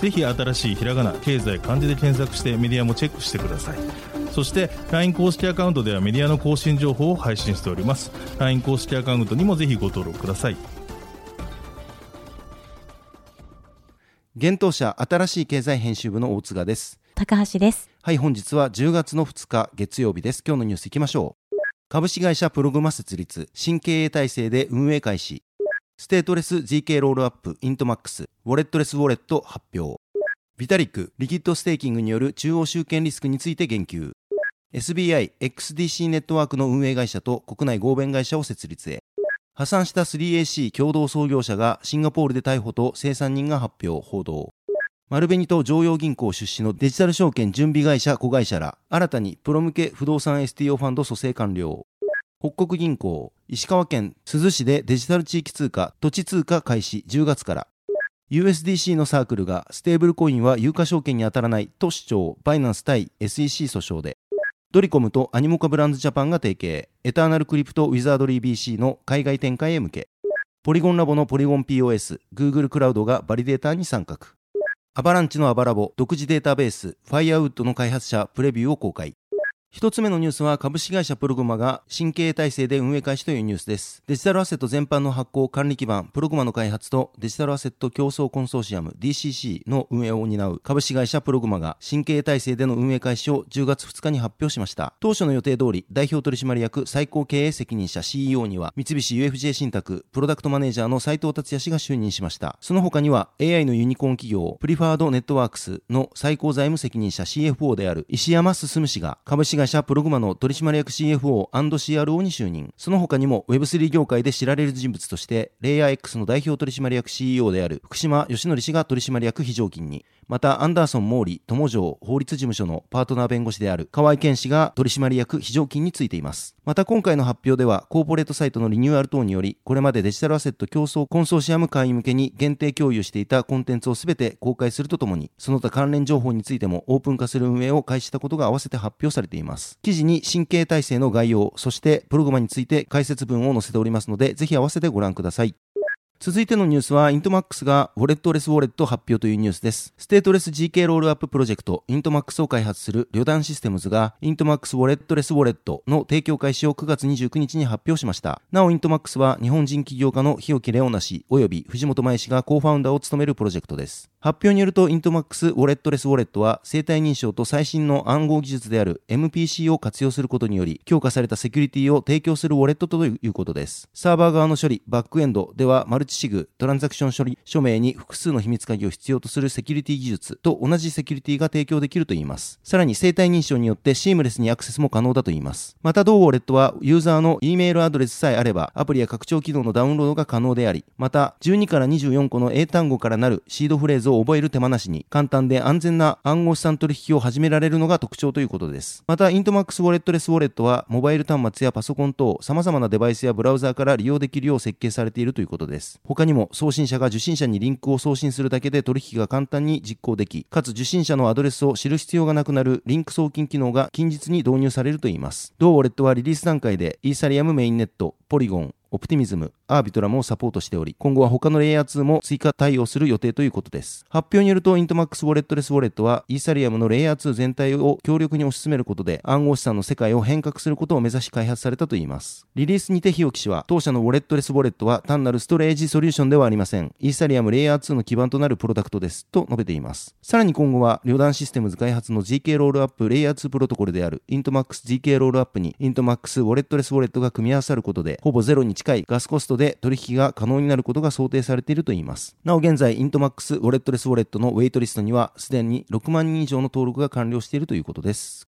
ぜひ新しいひらがな経済漢字で検索してメディアもチェックしてください。そして LINE 公式アカウントではメディアの更新情報を配信しております。LINE 公式アカウントにもぜひご登録ください。幻冬舎新しい経済編集部の大塚です。高橋です。はい本日は10月の2日月曜日です。今日のニュースいきましょう。株式会社 Progmat 設立新経営体制で運営開始ステートレス GK ロールアップイントマックスウォレットレスウォレット発表。ビタリックリキッドステーキングによる中央集権リスクについて言及。SBI XDC ネットワークの運営会社と国内合弁会社を設立へ。破産した 3AC 共同創業者がシンガポールで逮捕と生産人が発表報道。丸紅と常陽銀行出身のデジタル証券準備会社子会社ら新たにプロ向け不動産 STO ファンド蘇生完了。北国銀行石川県珠洲市でデジタル地域通貨土地通貨開始10月から。USDC のサークルがステーブルコインは有価証券に当たらないと主張。バイナンス対 SEC 訴訟で。ドリコムとアニモカブランズジャパンが提携。エターナルクリプトウィザードリー BC の海外展開へ向け。ポリゴンラボのポリゴン POS、Google クラウドがバリデーターに参画。アバランチのアバラボ独自データベース、ファイアウッドの開発者プレビューを公開。一つ目のニュースは株式会社 Progmat が新経営体制で運営開始というニュースです。デジタルアセット全般の発行管理基盤 Progmat の開発とデジタルアセット共創コンソーシアム DCC の運営を担う株式会社 Progmat が新経営体制での運営開始を10月2日に発表しました。当初の予定通り代表取締役最高経営責任者 CEO には三菱 UFJ 信託プロダクトマネージャーの斉藤達也氏が就任しました。その他には AI のユニコーン企業 Preferred Networks の最高財務責任者 CFO である石山進氏が株式会社 Progmat の取締役 CFO&CRO に就任。その他にも Web3 業界で知られる人物として、 LayerX の代表取締役 CEO である福島良典氏が取締役非常勤に、またアンダーソン・モーリー友常法律事務所のパートナー弁護士である河合健氏が取締役非常勤についています。また今回の発表では、コーポレートサイトのリニューアル等により、これまでデジタルアセット共創コンソーシアム会員向けに限定共有していたコンテンツをすべて公開するとともに、その他関連情報についてもオープン化する運営を開始したことが合わせて発表されています。記事に新経営体制の概要、そして Progmat について解説文を載せておりますので、ぜひ合わせてご覧ください。続いてのニュースは、 Intmax がウォレットレスウォレット発表というニュースです。ステートレス GK ロールアッププロジェクト、イントマックスを開発する Ryodan Systems が、 Intmax ウォレットレスウォレットの提供開始を9月29日に発表しました。なお、 Intmax は日本人起業家の日置レオナ氏及び藤本真衣氏がコーファウンダーを務めるプロジェクトです。発表によると、 Intmax ウォレットレスウォレットは、生体認証と最新の暗号技術である MPC を活用することにより、強化されたセキュリティを提供するウォレットということです。サーバー側の処理、バックエンドでは、マルチシグ、トランザクション処理署名に複数の秘密鍵を必要とするセキュリティ技術と同じセキュリティが提供できるといいます。さらに生体認証によってシームレスにアクセスも可能だといいます。また同ウォレットはユーザーの E メールアドレスさえあればアプリや拡張機能のダウンロードが可能であり、また12から24個の英単語からなるシードフレーズを覚える手間なしに簡単で安全な暗号資産取引を始められるのが特徴ということです。また Intmax ウォレットレスウォレットはモバイル端末やパソコン等様々なデバイスやブラウザーから利用できるよう設計されているということです。他にも送信者が受信者にリンクを送信するだけで取引が簡単に実行でき、かつ受信者のアドレスを知る必要がなくなるリンク送金機能が近日に導入されるといいます。同ウォレットはリリース段階でイーサリアムメインネット、ポリゴン、オプティミズム、アービトラムをサポートしており、今後は他のレイヤー2も追加対応する予定ということです。発表によると、イントマックスウォレットレスウォレットは、イーサリアムのレイヤー2全体を強力に推し進めることで、暗号資産の世界を変革することを目指し開発されたといいます。リリースにて日置氏は、当社のウォレットレスウォレットは単なるストレージソリューションではありません。イーサリアムレイヤー2の基盤となるプロダクトです。と述べています。さらに今後は、旅団システムズ開発の GK ロールアップレイヤー2プロトコルである、イントマックス GK ロールアップに、イントマックスウォレットレスウォレットが組み合わさることで、ほぼゼロに近いガスコストで取引が可能になることが想定されているといいます。なお現在、イントマックスウォレットレスウォレットのウェイトリストには、すでに6万人以上の登録が完了しているということです。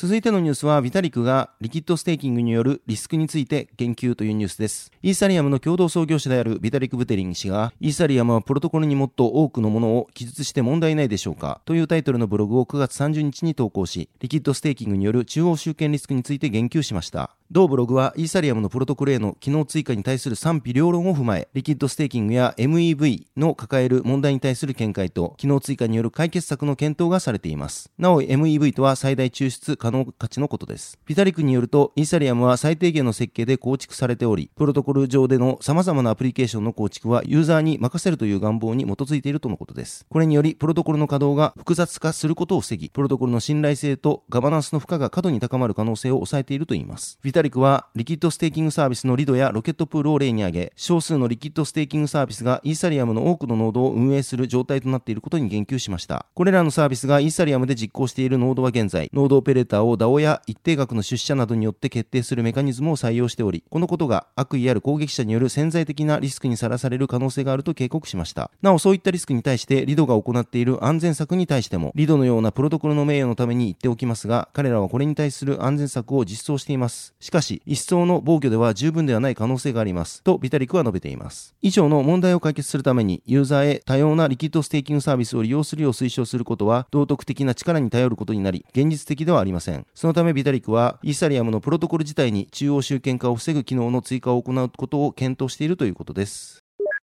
続いてのニュースは、ビタリクがリキッドステーキングによるリスクについて言及というニュースです。イーサリアムの共同創業者であるビタリク・ブテリン氏が、イーサリアムはプロトコルにもっと多くのものを記述して問題ないでしょうかというタイトルのブログを9月30日に投稿し、リキッドステーキングによる中央集権リスクについて言及しました。同ブログはイーサリアムのプロトコルへの機能追加に対する賛否両論を踏まえ、リキッドステーキングや MEV の抱える問題に対する見解と、機能追加による解決策の検討がされています。なお、MEV とは最大抽出可能価値のことです。ビタリクによると、イーサリアムは最低限の設計で構築されており、プロトコル上での様々なアプリケーションの構築はユーザーに任せるという願望に基づいているとのことです。これにより、プロトコルの稼働が複雑化することを防ぎ、プロトコルの信頼性とガバナンスの負荷が過度に高まる可能性を抑えているといいます。ビタリクは、リキッドステーキングサービスのリドやロケットプールを例に挙げ、少数のリキッドステーキングサービスがイーサリアムの多くのノードを運営する状態となっていることに言及しました。これらのサービスがイーサリアムで実行しているノードは現在、ノードオペレーターを DAO や一定額の出資などによって決定するメカニズムを採用しており、このことが悪意ある攻撃者による潜在的なリスクにさらされる可能性があると警告しました。なお、そういったリスクに対して、リドが行っている安全策に対しても、リドのようなプロトコルの名誉のために言っておきますが、彼らはこれに対する安全策を実装しています。しかし、一層の防御では十分ではない可能性があります。と、ビタリックは述べています。以上の問題を解決するために、ユーザーへ多様なリキッドステーキングサービスを利用するよう推奨することは、道徳的な力に頼ることになり、現実的ではありません。そのためビタリックは、イーサリアムのプロトコル自体に中央集権化を防ぐ機能の追加を行うことを検討しているということです。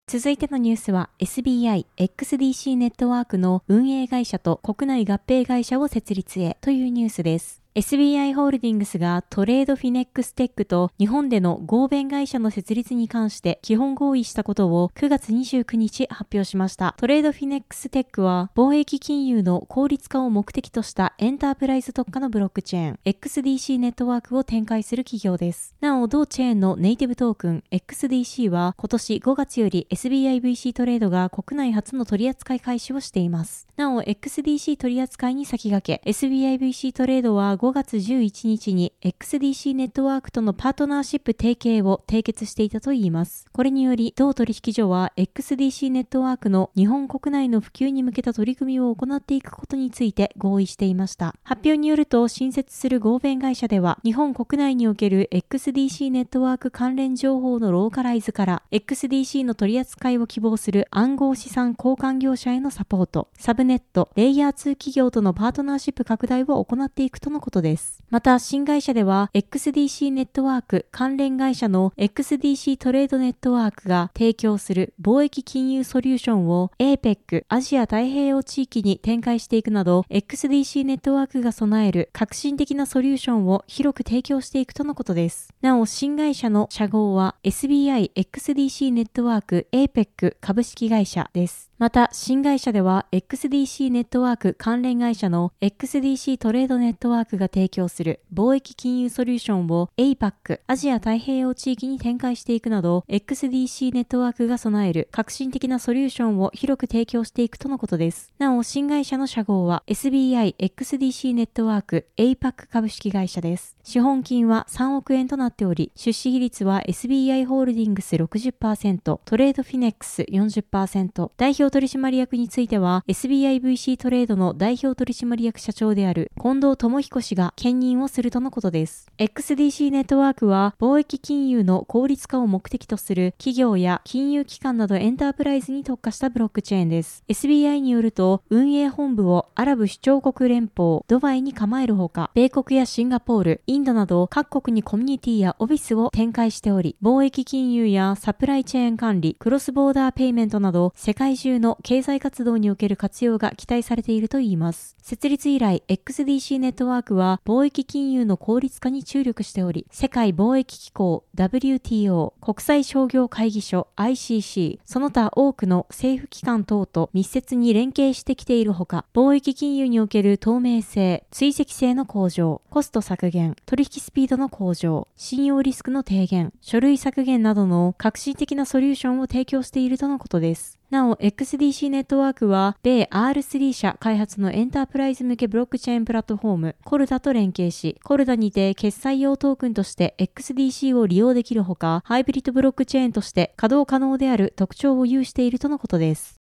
続いてのニュースは SBI XDC ネットワークの運営会社と国内合弁会社を設立へというニュースです。SBI ホールディングスがトレードフィネックステックと日本での合弁会社の設立に関して基本合意したことを9月29日発表しました。トレードフィネックステックは貿易金融の効率化を目的としたエンタープライズ特化のブロックチェーン XDC ネットワークを展開する企業です。なお、同チェーンのネイティブトークン XDC は今年5月より SBIVC トレードが国内初の取扱い開始をしています。なお、XDC 取扱いに先駆け SBIVC トレードは5 5月11日に XDC ネットワークとのパートナーシップ提携を締結していたといいます。これにより、同取引所は XDC ネットワークの日本国内の普及に向けた取り組みを行っていくことについて合意していました。発表によると、新設する合弁会社では、日本国内における XDC ネットワーク関連情報のローカライズから、XDC の取り扱いを希望する暗号資産交換業者へのサポート、サブネット、レイヤー2企業とのパートナーシップ拡大を行っていくとのことです。。また、新会社では XDC ネットワーク関連会社の XDC トレードネットワークが提供する貿易金融ソリューションを APEC アジア太平洋地域に展開していくなど XDC ネットワークが備える革新的なソリューションを広く提供していくとのことです。なお、新会社の社号は SBI XDC ネットワーク APEC 株式会社です。また、新会社では XDC ネットワーク関連会社の XDC トレードネットワークが提供する貿易金融ソリューションを APAC アジア太平洋地域に展開していくなど XDC ネットワークが備える革新的なソリューションを広く提供していくとのことです。なお、新会社の社号は SBI XDC ネットワーク APAC 株式会社です。資本金は3億円となっており、出資比率は SBI ホールディングス60%、トレードフィネックス40%、代表取締役については SBIVC トレードの代表取締役社長である近藤智彦氏が兼任をするとのことです。XDC ネットワークは貿易金融の効率化を目的とする企業や金融機関などエンタープライズに特化したブロックチェーンです。SBI によると運営本部をアラブ首長国連邦ドバイに構えるほか、米国やシンガポール、イインドなど各国にコミュニティやオフィスを展開しており、貿易金融やサプライチェーン管理、クロスボーダーペイメントなど世界中の経済活動における活用が期待されているといいます。設立以来、XDC ネットワークは貿易金融の効率化に注力しており、世界貿易機構 WTO、国際商業会議所 ICC、その他多くの政府機関等と密接に連携してきているほか、貿易金融における透明性、追跡性の向上、コスト削減、取引スピードの向上、信用リスクの低減、書類削減などの革新的なソリューションを提供しているとのことです。なお、XDC ネットワークは、米 R3 社開発のエンタープライズ向けブロックチェーンプラットフォーム、コルダと連携し、コルダにて決済用トークンとして XDC を利用できるほか、ハイブリッドブロックチェーンとして稼働可能である特徴を有しているとのことです。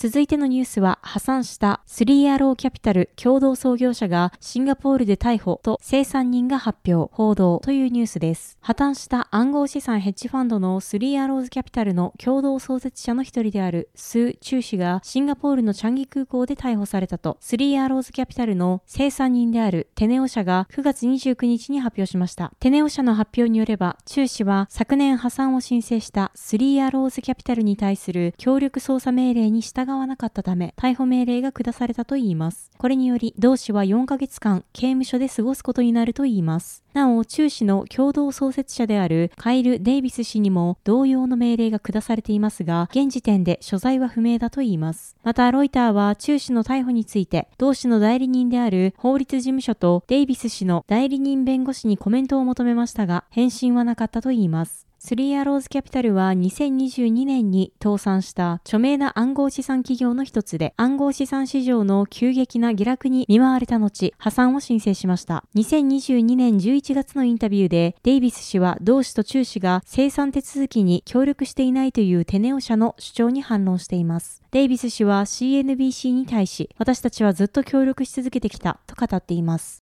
続いてのニュースは破産したスリーアローキャピタル共同創業者がシンガポールで逮捕と生産人が発表、報道というニュースです。破綻した暗号資産ヘッジファンドのスリーアローズキャピタルの共同創設者の一人であるスー・チュー氏がシンガポールのチャンギ空港で逮捕されたと、スリーアローズキャピタルの生産人であるテネオ社が9月29日に発表しました。テネオ社の発表によれば、チュー氏は昨年破産を申請したスリーアローズキャピタルに対する協力捜査命令に従わなかったため、逮捕命令が下されたといいます。これにより、同氏は4ヶ月間、刑務所で過ごすことになるといいます。なお、中氏の共同創設者であるカイル・デイビス氏にも同様の命令が下されていますが、現時点で所在は不明だといいます。また、ロイターは中氏の逮捕について、同氏の代理人である法律事務所とデイビス氏の代理人弁護士にコメントを求めましたが、返信はなかったといいます。スリーアローズキャピタルは2022年に倒産した著名な暗号資産企業の一つで、暗号資産市場の急激な下落に見舞われた後、破産を申請しました。2022年11月のインタビューで、デイビス氏は同氏と中氏が生産手続きに協力していないというテネオ社の主張に反論しています。デイビス氏は CNBC に対し、私たちはずっと協力し続けてきたと語っています。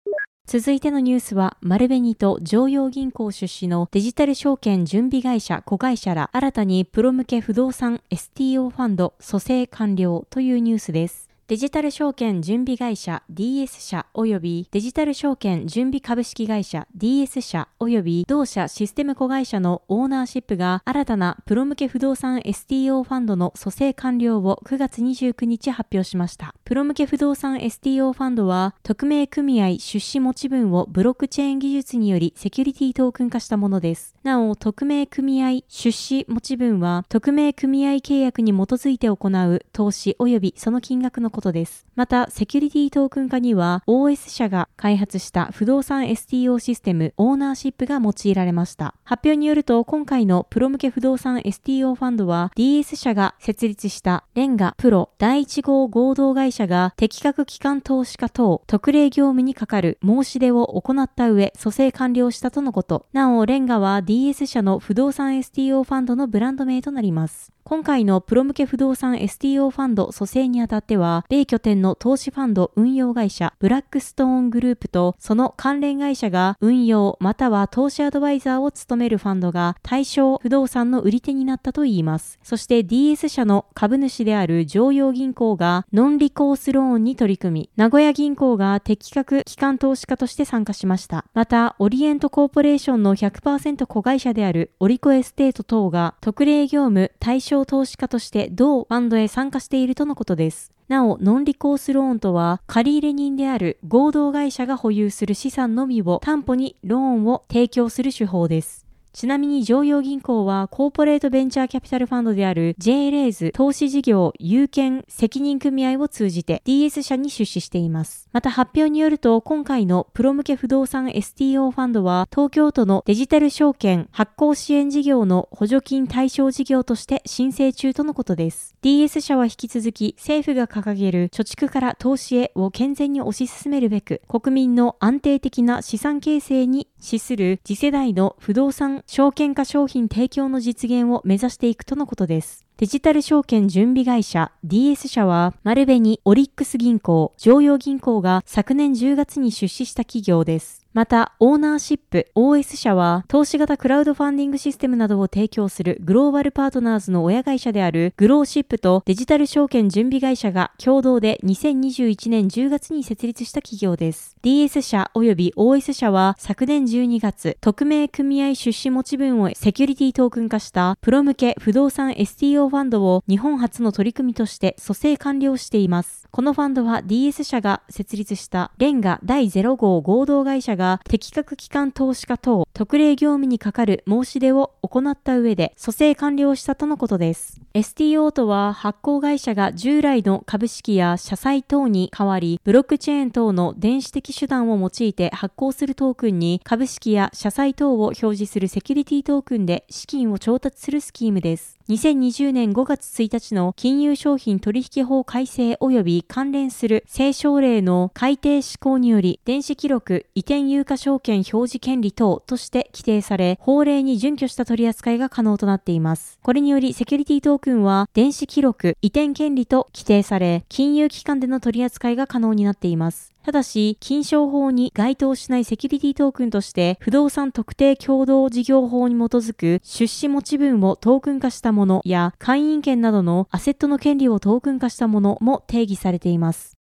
続いてのニュースは、丸紅と常用銀行出資のデジタル証券準備会社子会社ら新たにプロ向け不動産 STO ファンド蘇生完了というニュースです。デジタル証券準備会社 DS 社及びデジタル証券準備株式会社 DS 社及び同社システム子会社のオーナーシップが新たなプロ向け不動産 STO ファンドの蘇生完了を9月29日発表しました。プロ向け不動産 STO ファンドは匿名組合出資持ち分をブロックチェーン技術によりセキュリティトークン化したものです。なお、匿名組合出資持ち分は匿名組合契約に基づいて行う投資及びその金額のことです。また、セキュリティトークン化には OS 社が開発した不動産 STO システムオーナーシップが用いられました。発表によると、今回のプロ向け不動産 STO ファンドは DS 社が設立したレンガプロ第1号合同会社が適格機関投資家等特例業務にかかる申し出を行った上、蘇生完了したとのこと。なお、レンガは DS 社の不動産 STO ファンドのブランド名となります。今回のプロ向け不動産 STO ファンド組成にあたっては、米拠点の投資ファンド運用会社ブラックストーングループとその関連会社が運用または投資アドバイザーを務めるファンドが対象不動産の売り手になったといいます。そして DS 社の株主である常陽銀行がノンリコースローンに取り組み、名古屋銀行が適格機関投資家として参加しました。また、オリエントコーポレーションの100%子会社であるオリコエステート等が特例業務対象投資家として同ファンドへ参加しているとのことです。なお、ノンリコースローンとは、借入人である合同会社が保有する資産のみを担保にローンを提供する手法です。ちなみに常陽銀行はコーポレートベンチャーキャピタルファンドである J レーズ投資事業有権責任組合を通じて DS 社に出資しています。また発表によると今回のプロ向け不動産 STO ファンドは東京都のデジタル証券発行支援事業の補助金対象事業として申請中とのことです。DS 社は引き続き政府が掲げる貯蓄から投資へを健全に推し進めるべく国民の安定的な資産形成に資する次世代の不動産証券化商品提供の実現を目指していくとのことです。デジタル証券準備会社 DS 社は、丸紅、オリックス銀行、常陽銀行が昨年10月に出資した企業です。また、オーナーシップ OS 社は、投資型クラウドファンディングシステムなどを提供するグローバルパートナーズの親会社であるグローシップとデジタル証券準備会社が共同で2021年10月に設立した企業です。DS 社及び OS 社は昨年12月、匿名組合出資持ち分をセキュリティトークン化したプロ向け不動産 STO ファンドを日本初の取り組みとして蘇生完了しています。このファンドは DS 社が設立したレンガ第0号合同会社が適格機関投資家等特例業務にかかる申し出を行った上で蘇生完了したとのことです。STO とは発行会社が従来の株式や社債等に代わりブロックチェーン等の電子的手段を用いて発行するトークンに株式や社債等を表示するセキュリティトークンで資金を調達するスキームです。2020年5月1日の金融商品取引法改正及び関連する政省令の改定施行により、電子記録移転有価証券表示権利等として規定され、法令に準拠した取り扱いが可能となっています。これにより、セキュリティトークンは、電子記録、移転権利と規定され、金融機関での取り扱いが可能になっています。ただし、金商法に該当しないセキュリティトークンとして、不動産特定共同事業法に基づく出資持ち分をトークン化したものや、会員権などのアセットの権利をトークン化したものも定義されています。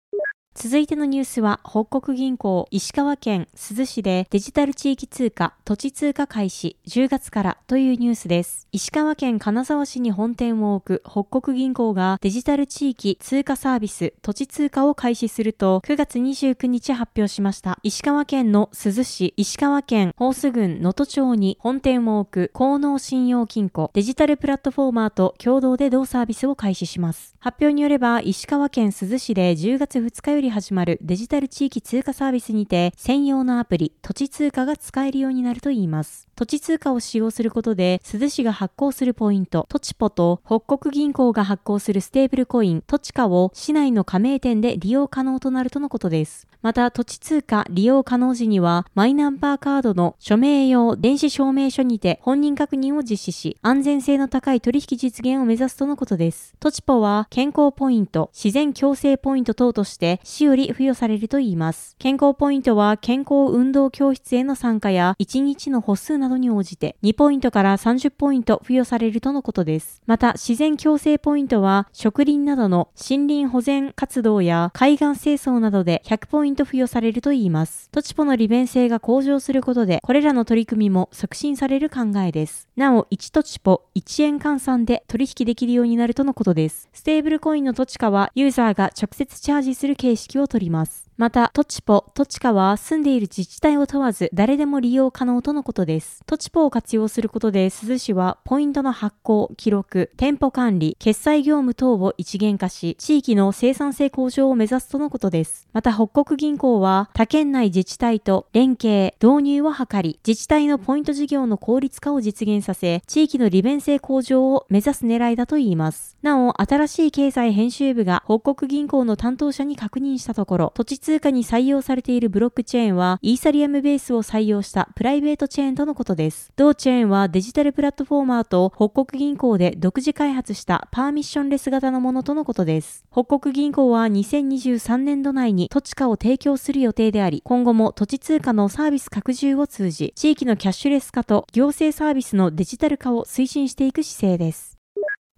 続いてのニュースは、北国銀行石川県珠洲市でデジタル地域通貨土地通貨開始10月からというニュースです。石川県金沢市に本店を置く北国銀行がデジタル地域通貨サービス土地通貨を開始すると9月29日発表しました。石川県の珠洲市、石川県宝須郡能登町に本店を置く高能信用金庫デジタルプラットフォーマーと共同で同サービスを開始します。発表によれば石川県珠洲市で10月2日よりり始まるデジタル地域通貨サービスにて専用のアプリ、土地通貨が使えるようになるといいます。土地通貨を使用することで、珠洲市が発行するポイント、土地ポと北国銀行が発行するステーブルコイン、土地価を市内の加盟店で利用可能となるとのことです。また、土地通貨利用可能時には、マイナンバーカードの署名用電子証明書にて本人確認を実施し、安全性の高い取引実現を目指すとのことです。土地ポは健康ポイント、自然共生ポイント等として市より付与されるといいます。健康ポイントは健康運動教室への参加や1日の歩数などなどに応じて2ポイントから30ポイント付与されるとのことです。また自然共生ポイントは植林などの森林保全活動や海岸清掃などで100ポイント付与されるといいます。土地ポの利便性が向上することでこれらの取り組みも促進される考えです。なお1土地ポ1円換算で取引できるようになるとのことです。ステーブルコインの土地価はユーザーが直接チャージする形式をとります。また、トチポ、トチカは住んでいる自治体を問わず誰でも利用可能とのことです。トチポを活用することで、鈴市はポイントの発行、記録、店舗管理、決済業務等を一元化し、地域の生産性向上を目指すとのことです。また、北国銀行は他県内自治体と連携、導入を図り、自治体のポイント事業の効率化を実現させ、地域の利便性向上を目指す狙いだといいます。なお、新しい経済編集部が北国銀行の担当者に確認したところ、土地通貨に採用されているブロックチェーンは、イーサリアムベースを採用したプライベートチェーンとのことです。同チェーンはデジタルプラットフォーマーと北国銀行で独自開発したパーミッションレス型のものとのことです。北国銀行は2023年度内に土地価を提供する予定であり、今後も土地通貨のサービス拡充を通じ、地域のキャッシュレス化と行政サービスのデジタル化を推進していく姿勢です。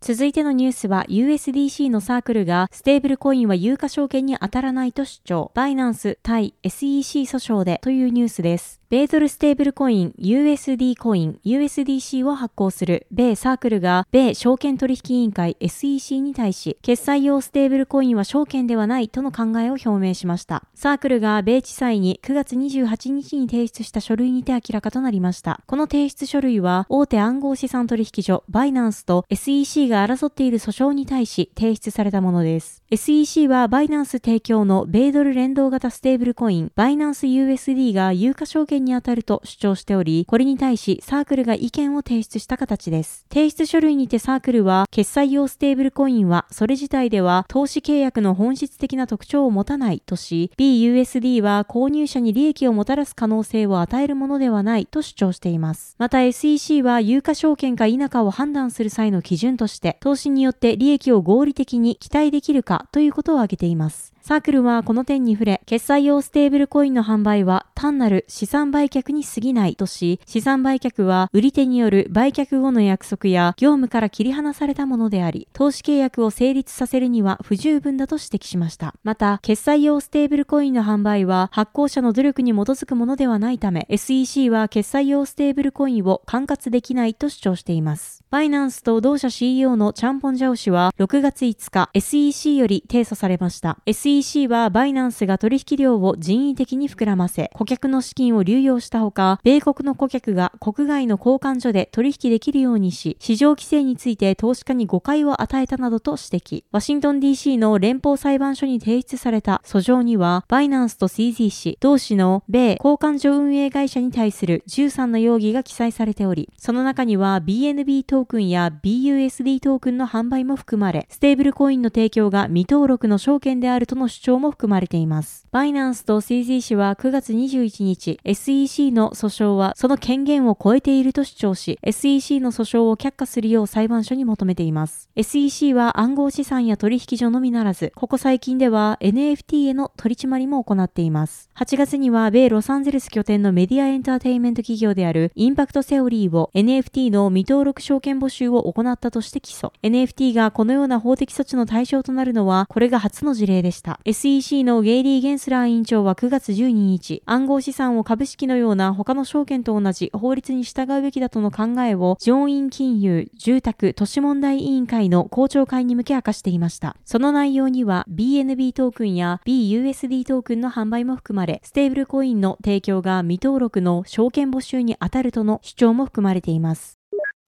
続いてのニュースは USDC のサークルがステーブルコインは有価証券に当たらないと主張。バイナンス対 SEC 訴訟でというニュースです。米ドルステーブルコイン USD コイン USDC を発行する米サークルが米証券取引委員会 SEC に対し決済用ステーブルコインは証券ではないとの考えを表明しました。サークルが米地裁に9月28日に提出した書類にて明らかとなりました。この提出書類は大手暗号資産取引所バイナンスと SEC が争っている訴訟に対し提出されたものです。SEC はバイナンス提供の米ドル連動型ステーブルコインバイナンス USD が有価証券に当たると主張しており、これに対しサークルが意見を提出した形です。提出書類にてサークルは、決済用ステーブルコインは、それ自体では投資契約の本質的な特徴を持たないとし、BUSD は購入者に利益をもたらす可能性を与えるものではないと主張しています。また SEC は有価証券か否かを判断する際の基準として、して投資によって利益を合理的に期待できるかということを挙げています。サークルはこの点に触れ、決済用ステーブルコインの販売は単なる資産売却に過ぎないとし、資産売却は売り手による売却後の約束や業務から切り離されたものであり、投資契約を成立させるには不十分だと指摘しました。また、決済用ステーブルコインの販売は発行者の努力に基づくものではないため、SEC は決済用ステーブルコインを管轄できないと主張しています。バイナンスと同社 CEO のチャンポンジャオ氏は6月5日 SEC より提訴されました。SEC はバイナンスが取引量を人為的に膨らませ、顧客の資金を流用したほか、米国の顧客が国外の交換所で取引できるようにし、市場規制について投資家に誤解を与えたなどと指摘。ワシントン DC の連邦裁判所に提出された訴状には、バイナンスと CZ 氏、同氏の米交換所運営会社に対する13の容疑が記載されており、その中には BNB トークンや BUSD トークンの販売も含まれ、ステーブルコインの提供が未登録の証券であるとの主張も含まれています。バイナンスと CZ 氏は9月21日、SEC の訴訟はその権限を超えていると主張し、SEC の訴訟を却下するよう裁判所に求めています。SEC は暗号資産や取引所のみならず、ここ最近では NFT への取り締まりも行っています。8月には米ロサンゼルス拠点のメディアエンターテインメント企業であるインパクトセオリーを NFT の未登録証券募集を行ったとして起訴。NFT がこのような法的措置の対象となるのは、これが初の事例でした。SEC のゲイリー・ゲンスラー委員長は9月12日、暗号資産を株式のような他の証券と同じ法律に従うべきだとの考えを上院金融、住宅、都市問題委員会の公聴会に向け明かしていました。その内容には BNB トークンや BUSD トークンの販売も含まれ、ステーブルコインの提供が未登録の証券募集に当たるとの主張も含まれています。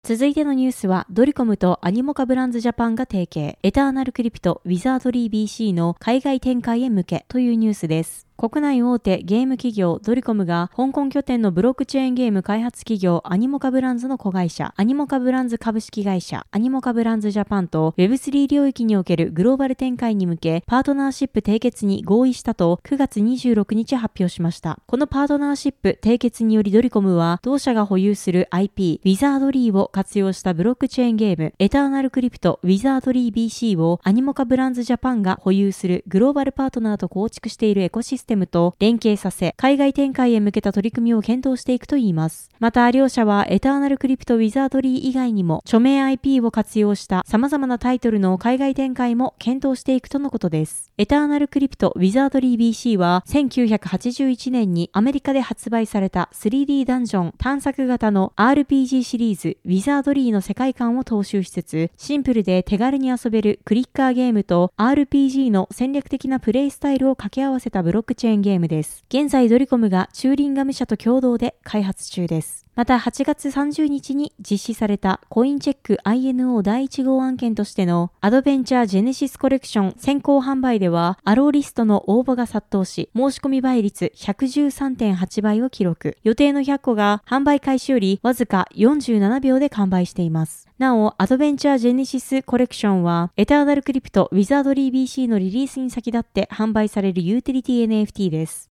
続いてのニュースは、ドリコムとアニモカブランズジャパンが提携、エターナルクリプトウィザードリー BC の海外展開へ向けというニュースです。国内大手ゲーム企業ドリコムが香港拠点のブロックチェーンゲーム開発企業アニモカブランズの子会社アニモカブランズ株式会社アニモカブランズジャパンと Web3 領域におけるグローバル展開に向けパートナーシップ締結に合意したと9月26日発表しました。このパートナーシップ締結によりドリコムは同社が保有する IP ウィザードリーを活用したブロックチェーンゲームエターナルクリプトウィザードリー BC をアニモカブランズジャパンが保有するグローバルパートナーと構築しているエコシステムと連携させ、海外展開へ向けた取り組みを検討していくといいます。また、両社はエターナルクリプトウィザードリー以外にも、著名 IP を活用した様々なタイトルの海外展開も検討していくとのことです。エターナルクリプトウィザードリー BC は、1981年にアメリカで発売された 3D ダンジョン探索型の RPG シリーズウィザードリーの世界観を踏襲しつつ、シンプルで手軽に遊べるクリッカーゲームと RPG の戦略的なプレイスタイルを掛け合わせたブロックチェーンゲームです。。現在ドリコムがチューリンガム社と共同で開発中です。また8月30日に実施されたコインチェック INO 第1号案件としてのアドベンチャージェネシスコレクション先行販売ではアローリストの応募が殺到し申し込み倍率113.8倍を記録。予定の100個が販売開始よりわずか47秒で完売しています。なお、アドベンチャージェネシスコレクションは、エターナルクリプトウィザードリー BC のリリースに先立って販売されるユーティリティ NFT です。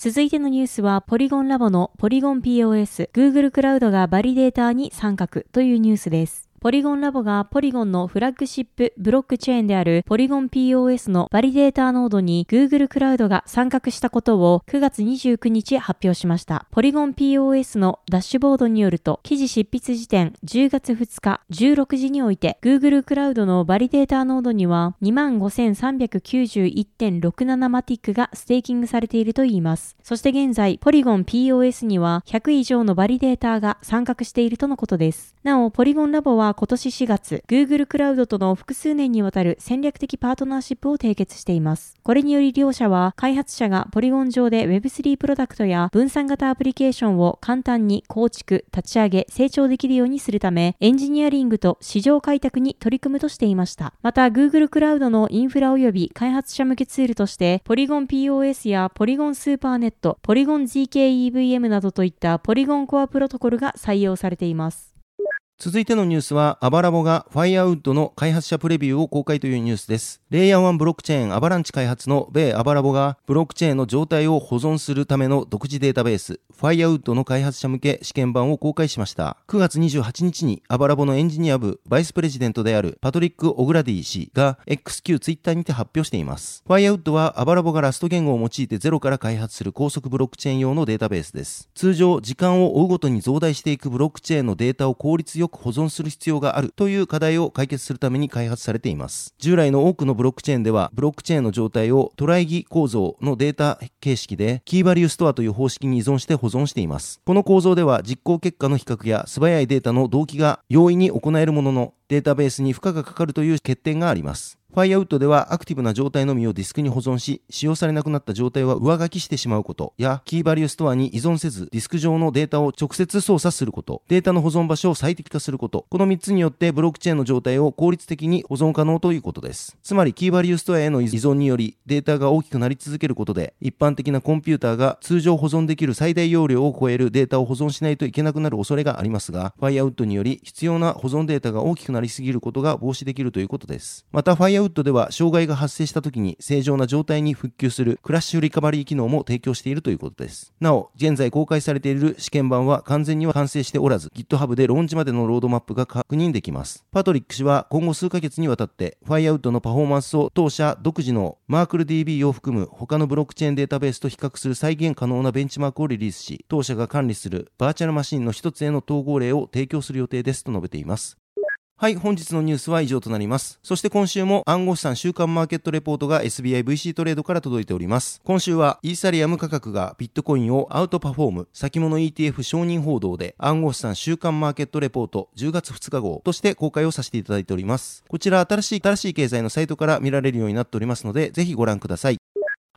続いてのニュースは、ポリゴンラボのポリゴン POS、Google クラウドがバリデーターに参画というニュースです。ポリゴンラボがポリゴンのフラッグシップブロックチェーンであるポリゴン POS のバリデーターノードに Google クラウドが参画したことを9月29日発表しました。ポリゴン POS のダッシュボードによると、記事執筆時点10月2日16時において Google クラウドのバリデーターノードには25,391.67マティックがステーキングされているといいます。そして現在、ポリゴン POS には100以上のバリデーターが参画しているとのことです。なお、ポリゴンラボは今年4月、Google クラウドとの複数年にわたる戦略的パートナーシップを締結しています。これにより両社は、開発者がポリゴン上で Web3 プロダクトや分散型アプリケーションを簡単に構築、立ち上げ、成長できるようにするため、エンジニアリングと市場開拓に取り組むとしていました。また、Google クラウドのインフラ及び開発者向けツールとして、ポリゴン POS やポリゴンスーパーネット、ポリゴン GKEVM などといったポリゴンコアプロトコルが採用されています。続いてのニュースは、アバラボがファイアウッドの開発者プレビューを公開というニュースです。レイヤー1ブロックチェーンアバランチ開発の米アバラボがブロックチェーンの状態を保存するための独自データベース、ファイアウッドの開発者向け試験版を公開しました。9月28日にアバラボのエンジニア部バイスプレジデントであるパトリック・オグラディ氏が XQ ツイッターにて発表しています。ファイアウッドはアバラボがラスト言語を用いてゼロから開発する高速ブロックチェーン用のデータベースです。通常、時間を追うごとに増大していくブロックチェーンのデータを効率よく保存する必要があるという課題を解決するために開発されています。従来の多くのブロックチェーンでは、ブロックチェーンの状態をトライ木構造のデータ形式で、キーバリューストアという方式に依存して保存しています。この構造では、実行結果の比較や素早いデータの同期が容易に行えるものの、データベースに負荷がかかるという欠点があります。ファイアウッドではアクティブな状態のみをディスクに保存し、使用されなくなった状態は上書きしてしまうことや、キーバリューストアに依存せず、ディスク上のデータを直接操作すること、データの保存場所を最適化すること、この3つによってブロックチェーンの状態を効率的に保存可能ということです。つまり、キーバリューストアへの依存により、データが大きくなり続けることで、一般的なコンピューターが通常保存できる最大容量を超えるデータを保存しないといけなくなる恐れがありますが、ファイアウッドにより必要な保存データが大きくなりすぎることが防止できるということです。また、ファイアウッウッドでは障害が発生した時に正常な状態に復旧するクラッシュリカバリー機能も提供しているということです。なお、現在公開されている試験版は完全には完成しておらず、GitHub でローンチまでのロードマップが確認できます。パトリック氏は今後数ヶ月にわたって、ファイアウッドのパフォーマンスを当社独自のマークル DB を含む他のブロックチェーンデータベースと比較する再現可能なベンチマークをリリースし、当社が管理するバーチャルマシンの一つへの統合例を提供する予定ですと述べています。はい、本日のニュースは以上となります。そして今週も暗号資産週間マーケットレポートが SBIVC トレードから届いております。今週はイーサリアム価格がビットコインをアウトパフォーム、先物 ETF 承認報道で暗号資産週間マーケットレポート10月2日号として公開をさせていただいております。こちら新しい新しい経済のサイトから見られるようになっておりますので、ぜひご覧ください。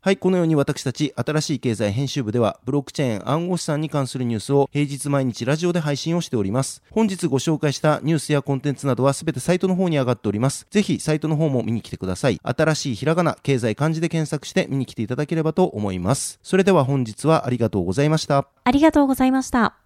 はい、このように私たち新しい経済編集部ではブロックチェーン暗号資産に関するニュースを平日毎日ラジオで配信をしております。本日ご紹介したニュースやコンテンツなどはすべてサイトの方に上がっております。ぜひサイトの方も見に来てください。新しいひらがな、経済漢字で検索して見に来ていただければと思います。それでは本日はありがとうございました。ありがとうございました。